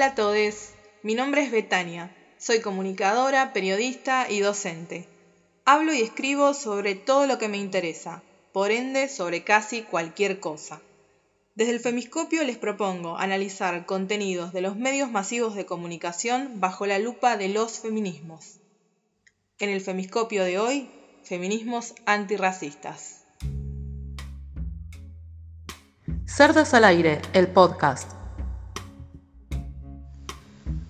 Hola a todos, mi nombre es Betania, soy comunicadora, periodista y docente. Hablo y escribo sobre todo lo que me interesa, por ende sobre casi cualquier cosa. Desde el Femiscopio les propongo analizar contenidos de los medios masivos de comunicación bajo la lupa de los feminismos. En el Femiscopio de hoy, feminismos antirracistas. Cerdas al aire, el podcast.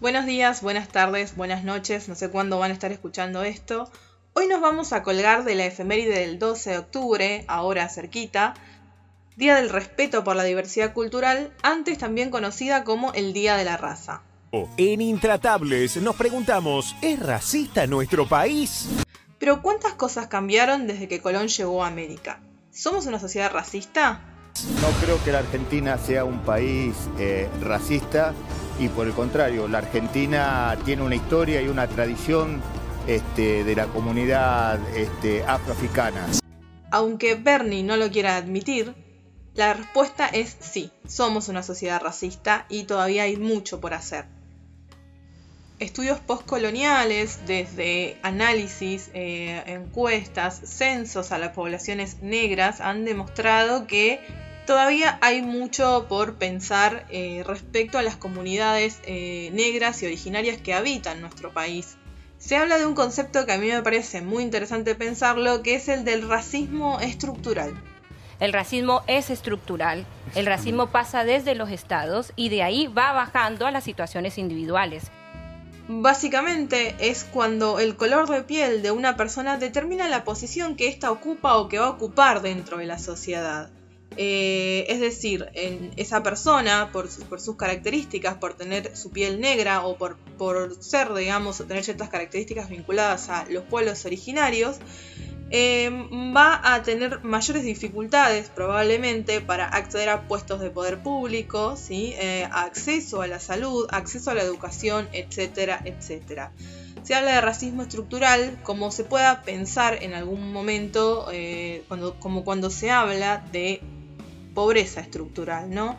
Buenos días, buenas tardes, buenas noches, no sé cuándo van a estar escuchando esto. Hoy nos vamos a colgar de la efeméride del 12 de octubre, ahora cerquita, Día del Respeto por la Diversidad Cultural, antes también conocida como el Día de la Raza. En Intratables nos preguntamos, ¿es racista nuestro país? Pero ¿cuántas cosas cambiaron desde que Colón llegó a América? ¿Somos una sociedad racista? No creo que la Argentina sea un país eh, racista y por el contrario, la Argentina tiene una historia y una tradición este, de la comunidad este, afroafricana. Aunque Bernie no lo quiera admitir, la respuesta es sí, somos una sociedad racista y todavía hay mucho por hacer. Estudios postcoloniales, desde análisis, eh, encuestas, censos a las poblaciones negras, han demostrado que todavía hay mucho por pensar eh, respecto a las comunidades eh, negras y originarias que habitan nuestro país. Se habla de un concepto que a mí me parece muy interesante pensarlo, que es el del racismo estructural. El racismo es estructural, el racismo pasa desde los estados y de ahí va bajando a las situaciones individuales. Básicamente es cuando el color de piel de una persona determina la posición que ésta ocupa o que va a ocupar dentro de la sociedad. Eh, es decir, esa persona, por, sus características, por tener su piel negra o por, ser, digamos, tener ciertas características vinculadas a los pueblos originarios, eh, va a tener mayores dificultades probablemente para acceder a puestos de poder público, ¿sí? Eh, acceso a la salud, acceso a la educación, etcétera, etcétera. Se habla de racismo estructural como se pueda pensar en algún momento, como cuando se habla de pobreza estructural, ¿no?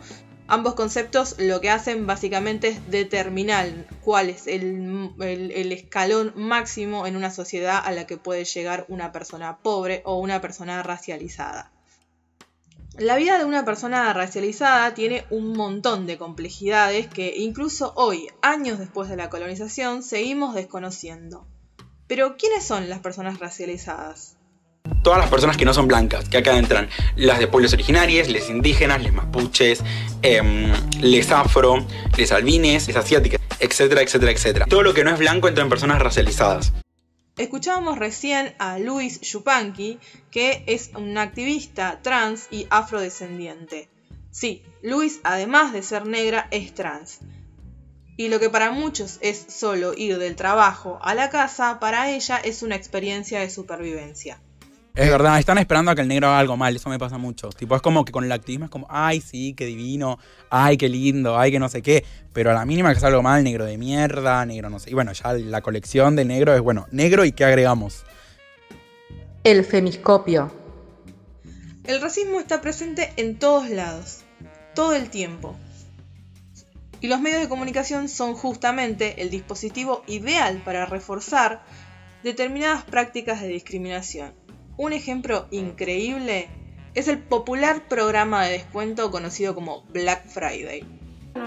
Ambos conceptos lo que hacen básicamente es determinar cuál es el, escalón máximo en una sociedad a la que puede llegar una persona pobre o una persona racializada. La vida de una persona racializada tiene un montón de complejidades que incluso hoy, años después de la colonización, seguimos desconociendo. Pero, ¿quiénes son las personas racializadas? Todas las personas que no son blancas, que acá entran las de pueblos originarios, les indígenas, les mapuches, em, les afro, les albines, les asiáticas, etcétera, etcétera, etcétera. Todo lo que no es blanco entra en personas racializadas. Escuchábamos recién a Luis Yupanqui, que es un activista trans y afrodescendiente. Sí, Luis, además de ser negra, es trans. Y lo que para muchos es solo ir del trabajo a la casa, para ella es una experiencia de supervivencia. Es verdad, están esperando a que el negro haga algo mal, eso me pasa mucho. Tipo, es como que con el activismo es como, ay, sí, qué divino, ay, qué lindo, ay, que no sé qué. Pero a la mínima que salga algo mal, negro de mierda, negro no sé. Y bueno, ya la colección de negro es, bueno, negro y qué agregamos. El femiscopio. El racismo está presente en todos lados, todo el tiempo. Y los medios de comunicación son justamente el dispositivo ideal para reforzar determinadas prácticas de discriminación un ejemplo increíble es el popular programa de descuento conocido como Black Friday.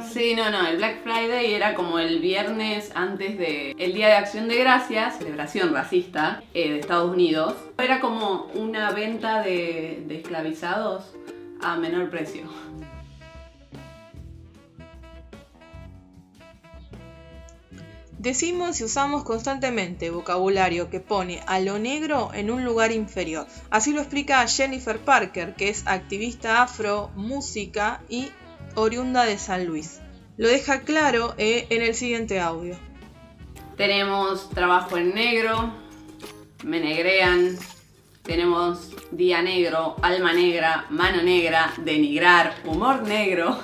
Sí, no, no, el Black Friday era como el viernes antes de el Día de Acción de Gracias, celebración racista eh, de Estados Unidos. Era como una venta de esclavizados a menor precio. Decimos y usamos constantemente vocabulario que pone a lo negro en un lugar inferior. Así lo explica Jennifer Parker, que es activista afro, música y oriunda de San Luis. Lo deja claro eh, en el siguiente audio. Tenemos trabajo en negro, me negrean, tenemos día negro, alma negra, mano negra, denigrar, humor negro.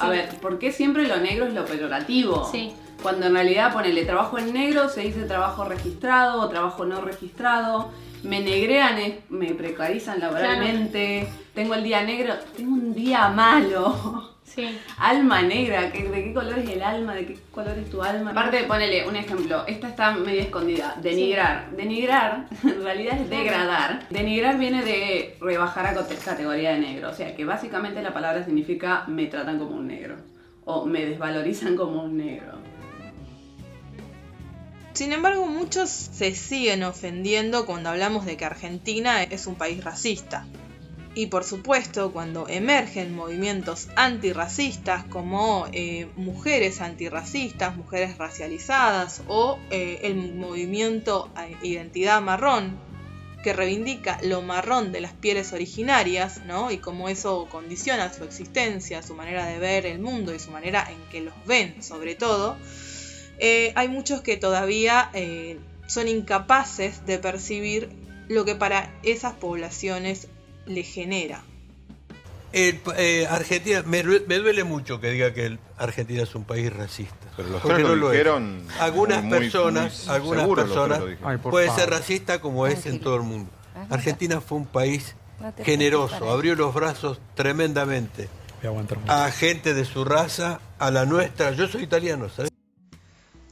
A ver, ¿por qué siempre lo negro es lo peyorativo? Sí cuando en realidad ponele trabajo en negro, se dice trabajo registrado o trabajo no registrado, me negrean, me precarizan laboralmente, tengo el día negro, tengo un día malo. Sí. Alma negra, ¿qué- ¿de qué color es el alma? ¿De qué color es tu alma? Aparte, ponele un ejemplo. Esta está medio escondida. Denigrar. Denigrar, en realidad es degradar. Denigrar viene de rebajar a cate- categoría de negro. O sea que básicamente la palabra significa me tratan como un negro. O me desvalorizan como un negro. Sin embargo, muchos se siguen ofendiendo cuando hablamos de que Argentina es un país racista. Y por supuesto, cuando emergen movimientos antirracistas como eh, mujeres antirracistas, mujeres racializadas o eh, el movimiento Identidad Marrón, que reivindica lo marrón de las pieles originarias, ¿no? Y cómo eso condiciona su existencia, su manera de ver el mundo y su manera en que los ven, sobre todo, eh, hay muchos que todavía eh, son incapaces de percibir lo que para esas poblaciones le genera. El eh, Argentina, me, due- me duele mucho que diga que el- Argentina es un país racista. Pero los Porque tres lo no es. dijeron Algunas muy- personas, muy algunas personas lo. Ay, puede favor. ser racista como es en todo el mundo. Argentina fue un país generoso, abrió los brazos tremendamente a gente de su raza, a la nuestra. Yo soy italiano, ¿sabes?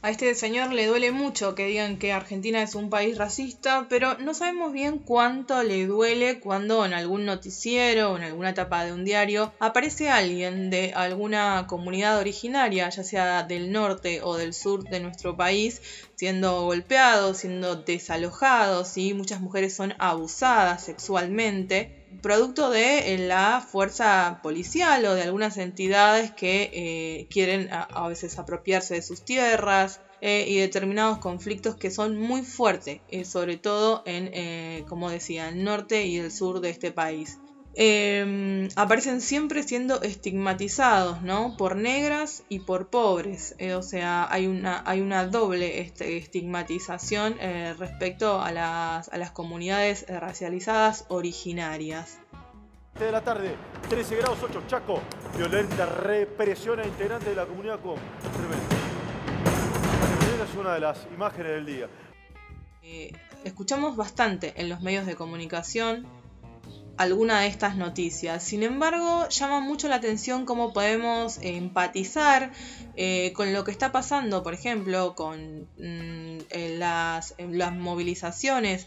A este señor le duele mucho que digan que Argentina es un país racista, pero no sabemos bien cuánto le duele cuando en algún noticiero o en alguna etapa de un diario aparece alguien de alguna comunidad originaria, ya sea del norte o del sur de nuestro país, siendo golpeados, siendo desalojados y muchas mujeres son abusadas sexualmente, producto de eh, la fuerza policial o de algunas entidades que eh, quieren a, veces apropiarse de sus tierras eh, y determinados conflictos que son muy fuertes, eh, sobre todo en, como decía, el norte y el sur de este país. Eh, aparecen siempre siendo estigmatizados, ¿no? Por negras y por pobres. Eh, o sea, hay una, hay una doble este, estigmatización eh, respecto a las, a las comunidades eh, racializadas originarias. de la tarde, 13 grados 8, Chaco. Violenta represión a integrantes de la comunidad con. Esta es una de las imágenes del día. Eh, escuchamos bastante en los medios de comunicación alguna de estas noticias. Sin embargo, llama mucho la atención cómo podemos empatizar eh, con lo que está pasando, por ejemplo, con mm, eh, las, eh, las movilizaciones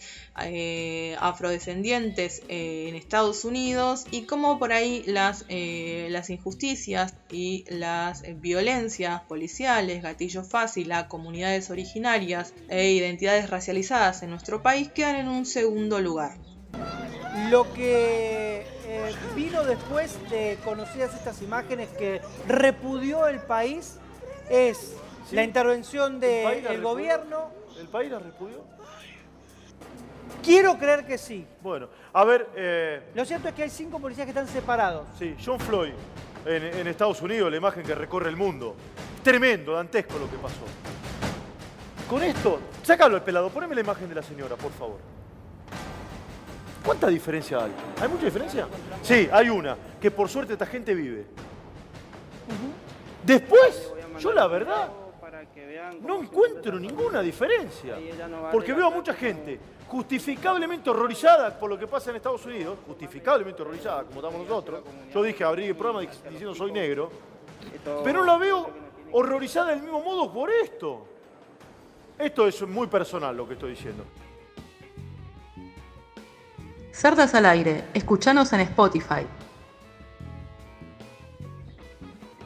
afrodescendientes en Estados Unidos y cómo por ahí las, injusticias y las violencias policiales, gatillo fácil comunidades originarias e identidades racializadas en nuestro país quedan en un segundo lugar. Lo que eh, vino después de conocidas estas imágenes que repudió el país es Sí. la intervención ¿El país la del gobierno. ¿El país la repudió? Quiero creer que sí. Bueno, a ver, eh, Lo cierto es que hay cinco policías que están separados. sí, John Floyd en, en Estados Unidos, la imagen que recorre el mundo. Tremendo, dantesco lo que pasó. Con esto, sácalo al pelado, poneme la imagen de la señora, por favor. ¿Cuánta diferencia hay? ¿Hay mucha diferencia? Sí, hay una, que por suerte esta gente vive. Después, yo la verdad, no encuentro ninguna diferencia. Porque veo a mucha gente justificablemente horrorizada por lo que pasa en Estados Unidos, justificablemente horrorizada, como estamos nosotros. Yo dije, abrí el programa diciendo soy negro, pero no la veo horrorizada del mismo modo por esto. Esto es muy personal lo que estoy diciendo. Cerdas al aire, escuchanos en Spotify.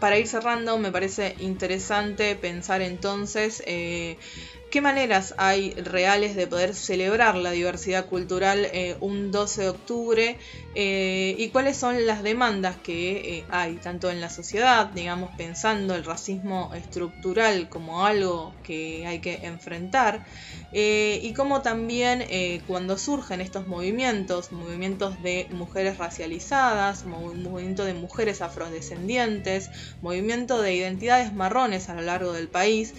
Para ir cerrando, me parece interesante pensar entonces eh, qué maneras hay reales de poder celebrar la diversidad cultural eh, un 12 de octubre eh, y cuáles son las demandas que eh, hay tanto en la sociedad, digamos, pensando el racismo estructural como algo que hay que enfrentar y cómo también cuando surgen estos movimientos, movimientos de mujeres racializadas, movi- movimiento de mujeres afrodescendientes, movimiento de identidades marrones a lo largo del país,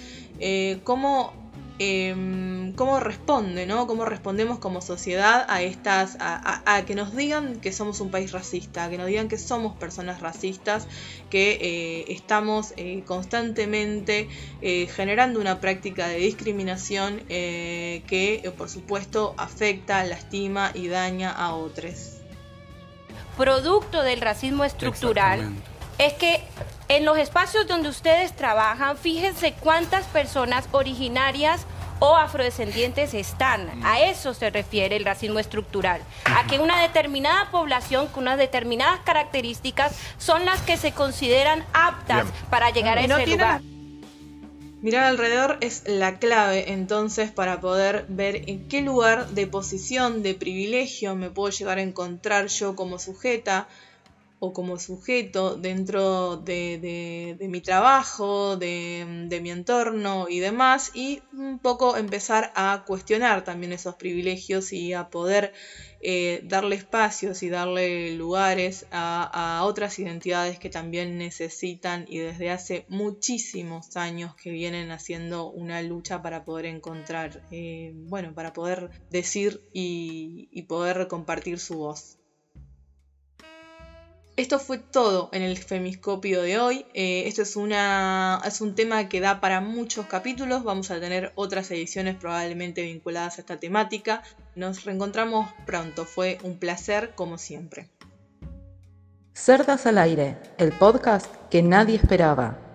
cómo, em, cómo responde, ¿no? Cómo respondemos como sociedad a estas, a, a- a que nos digan que somos un país racista, a que nos digan que somos personas racistas, que eh, estamos eh, constantemente eh, generando una práctica de discriminación eh, que, por supuesto, afecta, lastima y daña a otros. Producto del racismo estructural, es que en los espacios donde ustedes trabajan, fíjense cuántas personas originarias o afrodescendientes están. A eso se refiere el racismo estructural. A que una determinada población con unas determinadas características son las que se consideran aptas para llegar a ese lugar. Mirar alrededor es la clave entonces para poder ver en qué lugar de posición, de privilegio me puedo llegar a encontrar yo como sujeta o como sujeto dentro de, mi trabajo, de, mi entorno y demás, y un poco empezar a cuestionar también esos privilegios y a poder eh, darle espacios y darle lugares a, otras identidades que también necesitan y desde hace muchísimos años que vienen haciendo una lucha para poder encontrar, eh, bueno, para poder decir y poder compartir su voz. Esto fue todo en el Femiscopio de hoy. Eh, esto es, es un tema que da para muchos capítulos. Vamos a tener otras ediciones probablemente vinculadas a esta temática. Nos reencontramos pronto. Fue un placer como siempre. Cerdas al aire, el podcast que nadie esperaba.